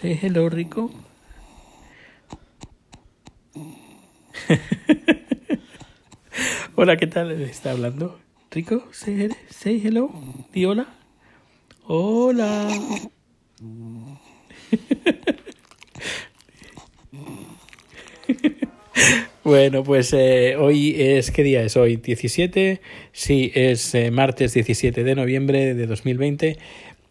Say hello, Rico. hola, ¿qué tal? ¿Está hablando? Rico, say, say hello. Di hola. Hola. Bueno, pues eh, hoy es, ¿qué día es hoy? 17, sí, es eh, martes 17 de noviembre de 2020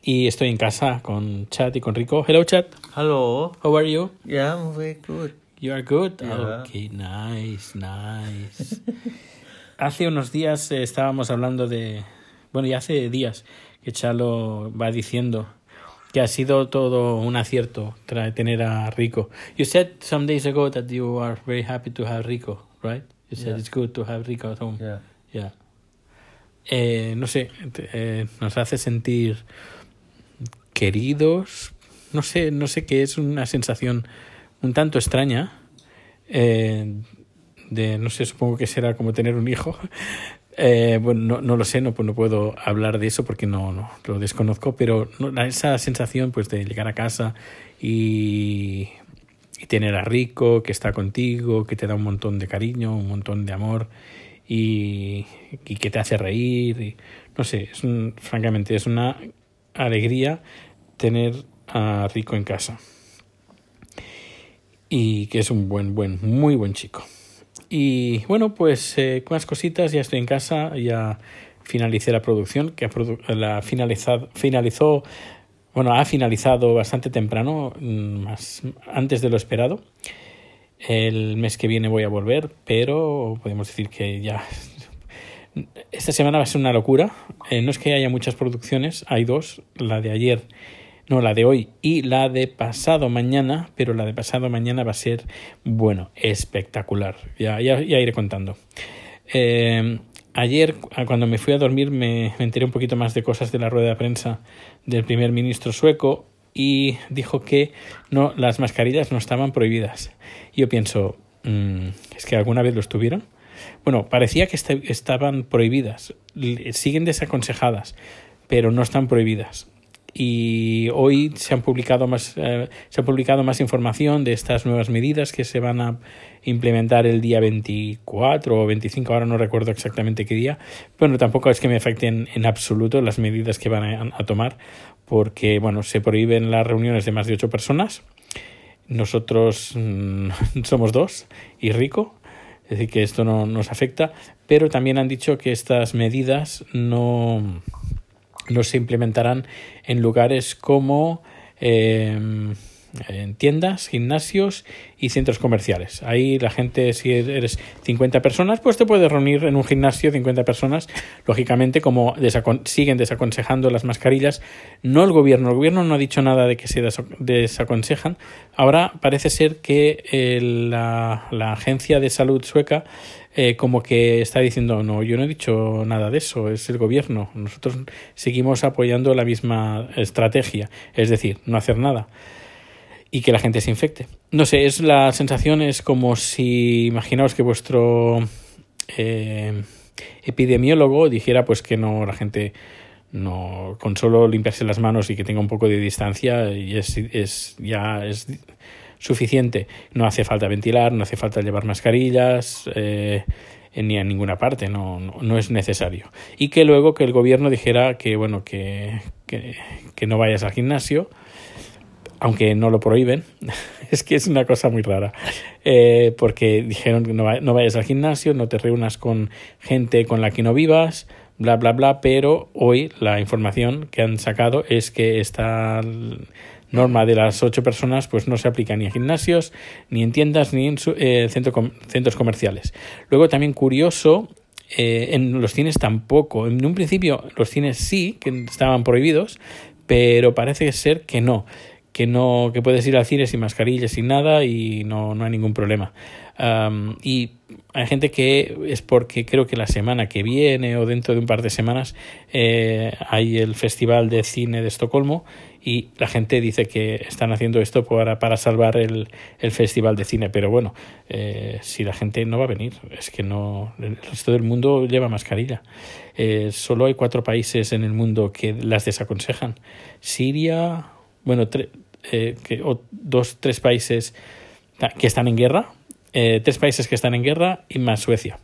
y estoy en casa con Chat y con Rico. Hello, Chat. Hello. How are you? Yeah, I'm very good. You are good? Yeah. Okay, nice, nice. hace unos días eh, estábamos hablando de, bueno, ya hace días que Chalo va diciendo que ha sido todo un acierto tener a Rico. You said some days ago that you are very happy to have Rico, right? You said Yeah. it's good to have Rico at home. Yeah. Yeah. Eh, no sé, eh, nos hace sentir queridos. No sé, no sé qué es una sensación un tanto extraña. eh, de, no sé, supongo que será como tener un hijo. Eh, bueno, no, no lo sé, no, pues no puedo hablar de eso porque no, no lo desconozco, pero no, esa sensación pues de llegar a casa y, tener a Rico que está contigo, que te da un montón de cariño, un montón de amor y, que te hace reír. No sé, es un- francamente es una alegría tener a Rico en casa. Y que es un buen, buen, muy buen chico. Y bueno, pues eh, más cositas, ya estoy en casa, ya finalicé la producción, que produ- la finalizado, finalizó, bueno, ha finalizado bastante temprano, mm, más antes de lo esperado. El mes que viene voy a volver, pero podemos decir que ya esta semana va a ser una locura. Eh, no es que haya muchas producciones, hay dos, la de ayer, no, la de hoy y la de pasado mañana, pero la de pasado mañana va a ser, bueno, espectacular. Ya, ya, iré contando. Eh, ayer, a- cuando me fui a dormir, me, enteré un poquito más de cosas de la rueda de prensa del primer ministro sueco y dijo que no, las mascarillas no estaban prohibidas. Yo pienso, mm, ¿es que alguna vez lo estuvieron? Bueno, parecía que esta- estaban prohibidas, siguen desaconsejadas, pero no están prohibidas. Y hoy se han publicado más eh, se ha publicado más información de estas nuevas medidas que se van a implementar el día 24 o 25, ahora no recuerdo exactamente qué día. Bueno, tampoco es que me afecten en absoluto las medidas que van a, tomar, porque bueno, se prohíben las reuniones de más de ocho personas. Nosotros mm, somos dos y Rico, es decir, que esto no nos afecta, pero también han dicho que estas medidas no, no se implementarán en lugares como eh, en tiendas, gimnasios y centros comerciales. Ahí la gente, si eres 50 personas, pues te puedes reunir en un gimnasio 50 personas. Lógicamente, como siguen desaconsejando las mascarillas, no el gobierno. El gobierno no ha dicho nada de que se desa desaconsejan. Ahora parece ser que eh, la, la agencia de salud sueca eh, como que está diciendo no, yo no he dicho nada de eso, es el gobierno. Nosotros seguimos apoyando la misma estrategia, es decir, no hacer nada y que la gente se infecte. No sé, es la sensación es como si imaginaos que vuestro eh, epidemiólogo dijera pues que no la gente no con solo limpiarse las manos y que tenga un poco de distancia y es, es ya es suficiente. No hace falta ventilar, no hace falta llevar mascarillas. Eh, ni a ninguna parte, no, no, es necesario. Y que luego que el gobierno dijera que, bueno, que, que no vayas al gimnasio, aunque no lo prohíben, es que es una cosa muy rara, eh, porque dijeron que no, no, vayas al gimnasio, no te reúnas con gente con la que no vivas, bla, bla, bla, pero hoy la información que han sacado es que esta norma de las ocho personas pues no se aplica ni a gimnasios, ni en tiendas, ni en su, eh, centro centros comerciales. Luego también curioso, eh, en los cines tampoco, en un principio los cines sí, que estaban prohibidos, pero parece ser que no que no que puedes ir al cine sin mascarilla sin nada y no, no hay ningún problema. Y hay gente que es porque creo que la semana que viene o dentro de un par de semanas eh, hay el festival de cine de Estocolmo y la gente dice que están haciendo esto para, para salvar el, el festival de cine. Pero bueno eh, si la gente no va a venir es que no el resto del mundo lleva mascarilla. Eh, solo hay cuatro países en el mundo que las desaconsejan. Siria bueno, eh, que, o dos, tres países que están en guerra, eh, tres países que están en guerra y más Suecia.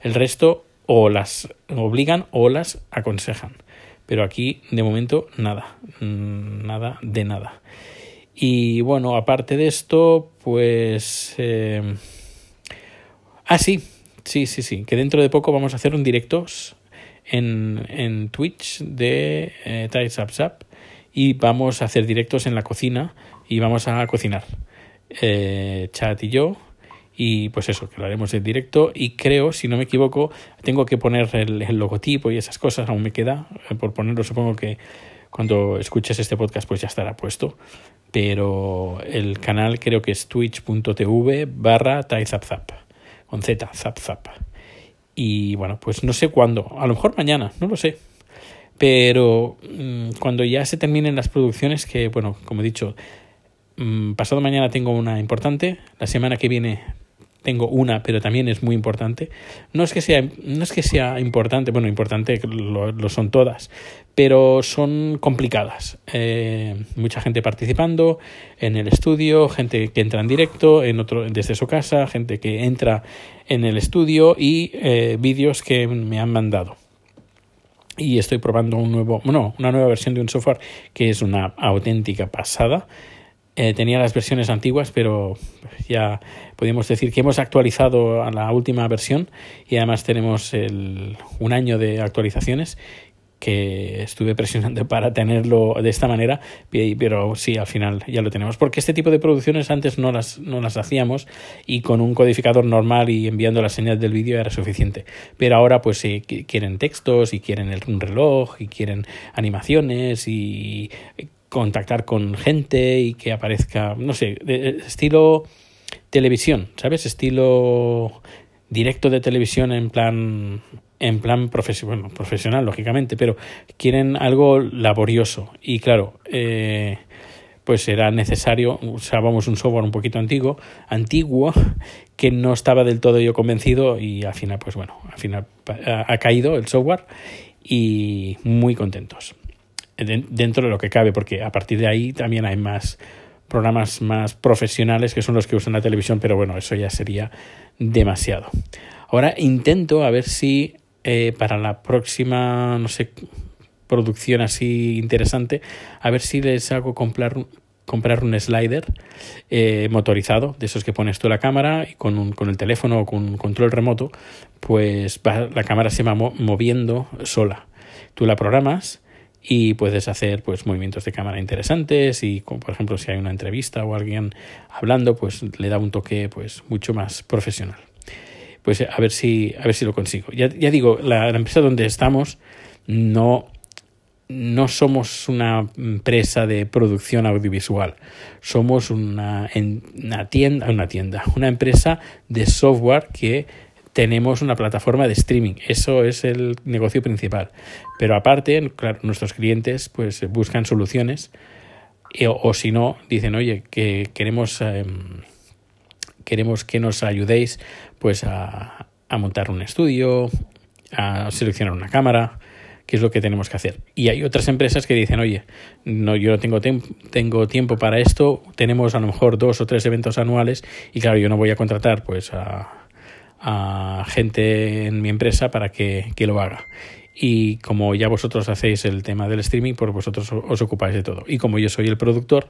El resto o las obligan o las aconsejan. Pero aquí, de momento, nada, mm, nada de nada. Y bueno, aparte de esto, pues... Eh... Ah, sí, sí, sí, sí, que dentro de poco vamos a hacer un directo en, en Twitch de eh, Zap y vamos a hacer directos en la cocina y vamos a cocinar. Eh, Chat y yo. Y pues eso, que lo haremos en directo. Y creo, si no me equivoco, tengo que poner el, logotipo y esas cosas, aún me queda eh, por ponerlo. Supongo que cuando escuches este podcast pues ya estará puesto. Pero el canal creo que es twitch.tv barra taizapzap. Con Z, zapzap. Y bueno, pues no sé cuándo. A lo mejor mañana, no lo sé. Pero mmm, cuando ya se terminen las producciones, que bueno, como he dicho, mmm, pasado mañana tengo una importante. La semana que viene tengo una, pero también es muy importante. No es que sea, no es que sea importante, bueno, importante lo, lo son todas, pero son complicadas. Eh, mucha gente participando en el estudio, gente que entra en directo en otro, desde su casa, gente que entra en el estudio y eh, vídeos que me han mandado. Y estoy probando un nuevo, bueno, una nueva versión de un software que es una auténtica pasada. Eh, tenía las versiones antiguas, pero ya podemos decir que hemos actualizado a la última versión y además tenemos el, un año de actualizaciones que estuve presionando para tenerlo de esta manera, pero sí, al final ya lo tenemos. Porque este tipo de producciones antes no las, no las hacíamos y con un codificador normal y enviando la señal del vídeo era suficiente. Pero ahora pues sí, quieren textos y quieren un reloj y quieren animaciones y contactar con gente y que aparezca, no sé, estilo televisión, ¿sabes? Estilo directo de televisión en plan en plan profesional, bueno, profesional, lógicamente, pero quieren algo laborioso. Y claro, eh, pues era necesario, usábamos un software un poquito antiguo, antiguo, que no estaba del todo yo convencido y al final, pues bueno, al final ha caído el software y muy contentos. Dentro de lo que cabe, porque a partir de ahí también hay más programas más profesionales que son los que usan la televisión, pero bueno, eso ya sería demasiado. Ahora intento a ver si eh, para la próxima, no sé, producción así interesante, a ver si les hago comprar, comprar un slider eh, motorizado, de esos que pones tú la cámara y con, un, con el teléfono o con un control remoto, pues va, la cámara se va moviendo sola. Tú la programas y puedes hacer pues movimientos de cámara interesantes y por ejemplo si hay una entrevista o alguien hablando pues le da un toque pues mucho más profesional pues a ver si, a ver si lo consigo. Ya, digo, la, empresa donde estamos no, no somos una empresa de producción audiovisual, somos una, una tienda, una tienda, una empresa de software que tenemos una plataforma de streaming. Eso es el negocio principal. Pero aparte, claro, nuestros clientes pues buscan soluciones o, o si no, dicen, oye, que queremos... Eh, queremos que nos ayudéis pues a, a montar un estudio, a seleccionar una cámara, qué es lo que tenemos que hacer. Y hay otras empresas que dicen, oye, no, yo no tengo, tengo tiempo para esto, tenemos a lo mejor dos o tres eventos anuales y claro, yo no voy a contratar pues a, a gente en mi empresa para que, que, lo haga. Y como ya vosotros hacéis el tema del streaming, pues vosotros os ocupáis de todo. Y como yo soy el productor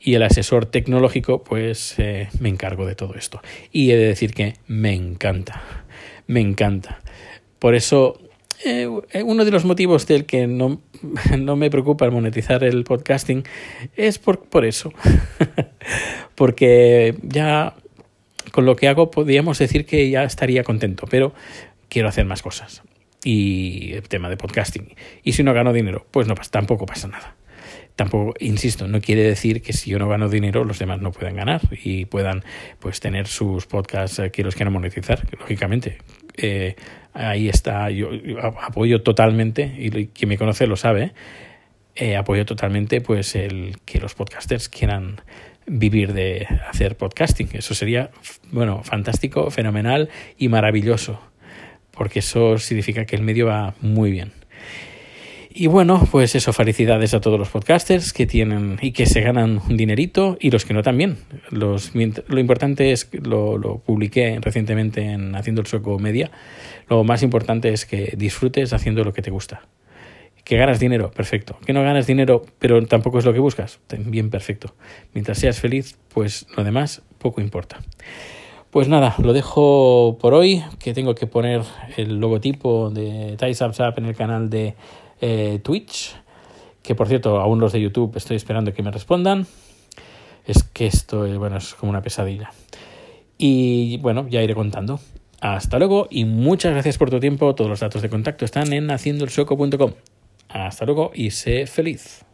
y el asesor tecnológico, pues eh, me encargo de todo esto. Y he de decir que me encanta, me encanta. Por eso, eh, uno de los motivos del que no, no me preocupa el monetizar el podcasting es por, por eso. Porque ya con lo que hago podríamos decir que ya estaría contento, pero quiero hacer más cosas. Y el tema de podcasting. Y si no gano dinero, pues no tampoco pasa nada tampoco, insisto, no quiere decir que si yo no gano dinero, los demás no puedan ganar y puedan pues tener sus podcasts eh, que los quieran monetizar, lógicamente. Eh, ahí está, yo, yo, apoyo totalmente, y quien me conoce lo sabe, eh, apoyo totalmente pues el que los podcasters quieran vivir de hacer podcasting. Eso sería, bueno, fantástico, fenomenal y maravilloso, porque eso significa que el medio va muy bien. Y bueno, pues eso, felicidades a todos los podcasters que tienen y que se ganan un dinerito y los que no también. Los, lo importante es, lo, lo publiqué recientemente en Haciendo el Sueco Media, lo más importante es que disfrutes haciendo lo que te gusta. Que ganas dinero, perfecto. Que no ganas dinero, pero tampoco es lo que buscas, bien perfecto. Mientras seas feliz, pues lo demás poco importa. Pues nada, lo dejo por hoy, que tengo que poner el logotipo de Up en el canal de eh, Twitch, que por cierto, aún los de YouTube estoy esperando que me respondan. Es que esto eh, bueno, es como una pesadilla. Y bueno, ya iré contando. Hasta luego y muchas gracias por tu tiempo. Todos los datos de contacto están en haciendoelsoco.com. Hasta luego y sé feliz.